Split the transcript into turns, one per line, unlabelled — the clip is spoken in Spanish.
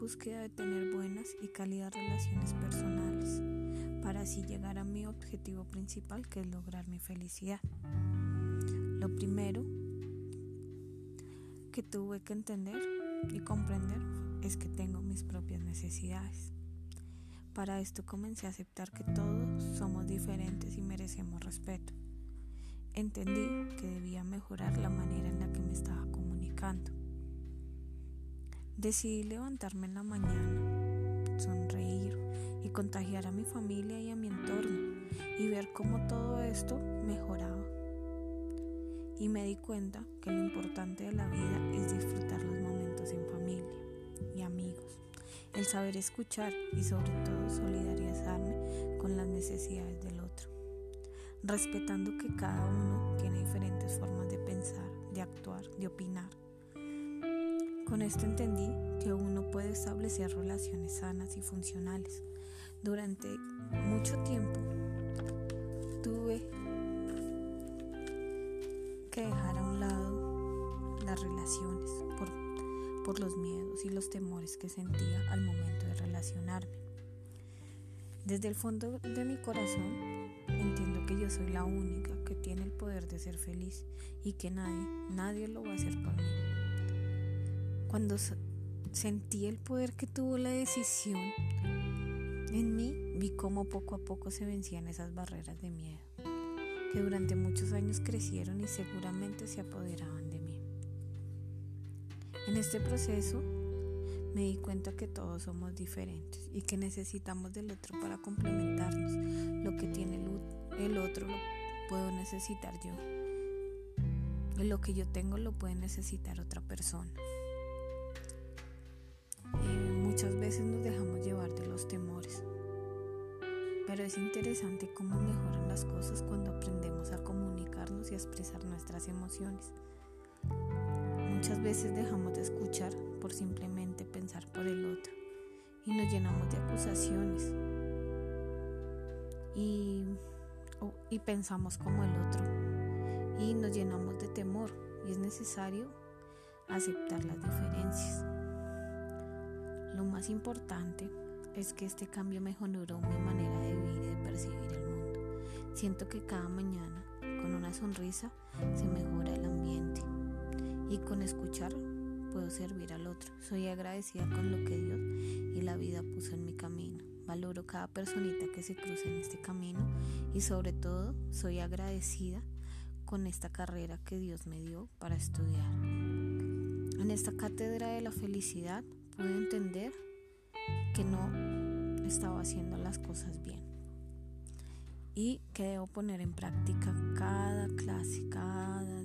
búsqueda de tener buenas y cálidas relaciones personales para así llegar a mi objetivo principal que es lograr mi felicidad. Lo primero que tuve que entender y comprender es que tengo mis propias necesidades. Para esto comencé a aceptar que todos somos diferentes y merecemos respeto. Entendí que debía mejorar la manera en la que me estaba comunicando. Decidí levantarme en la mañana, sonreír y contagiar a mi familia y a mi entorno y ver cómo todo esto mejoraba. Y me di cuenta que lo importante de la vida es disfrutar los momentos en familia y amigos, el saber escuchar y sobre todo solidarizarme con las necesidades del otro, respetando que cada uno tiene diferentes formas de pensar, de actuar, de opinar con esto entendí que uno puede establecer relaciones sanas y funcionales. Durante mucho tiempo tuve que dejar a un lado las relaciones por, los miedos y los temores que sentía al momento de relacionarme. Desde el fondo de mi corazón entiendo que yo soy la única que tiene el poder de ser feliz y que nadie, nadie lo va a hacer por mí. Cuando sentí el poder que tuvo la decisión en mí, vi cómo poco a poco se vencían esas barreras de miedo, que durante muchos años crecieron y seguramente se apoderaban de mí. En este proceso me di cuenta que todos somos diferentes y que necesitamos del otro para complementarnos. Lo que tiene el otro lo puedo necesitar yo. Lo que yo tengo lo puede necesitar otra persona. Veces nos dejamos llevar de los temores, pero es interesante cómo mejoran las cosas cuando aprendemos a comunicarnos y a expresar nuestras emociones. Muchas veces dejamos de escuchar por simplemente pensar por el otro y nos llenamos de acusaciones y, y pensamos como el otro y nos llenamos de temor y es necesario aceptar las diferencias. Lo más importante es que este cambio mejoró mi manera de vivir y de percibir el mundo. Siento que cada mañana, con una sonrisa, se mejora el ambiente y con escuchar puedo servir al otro. Soy agradecida con lo que Dios y la vida puso en mi camino. Valoro cada personita que se cruza en este camino y sobre todo soy agradecida con esta carrera que Dios me dio para estudiar. En esta cátedra de la felicidad pude entender que no estaba haciendo las cosas bien. Y que debo poner en práctica cada clase, cada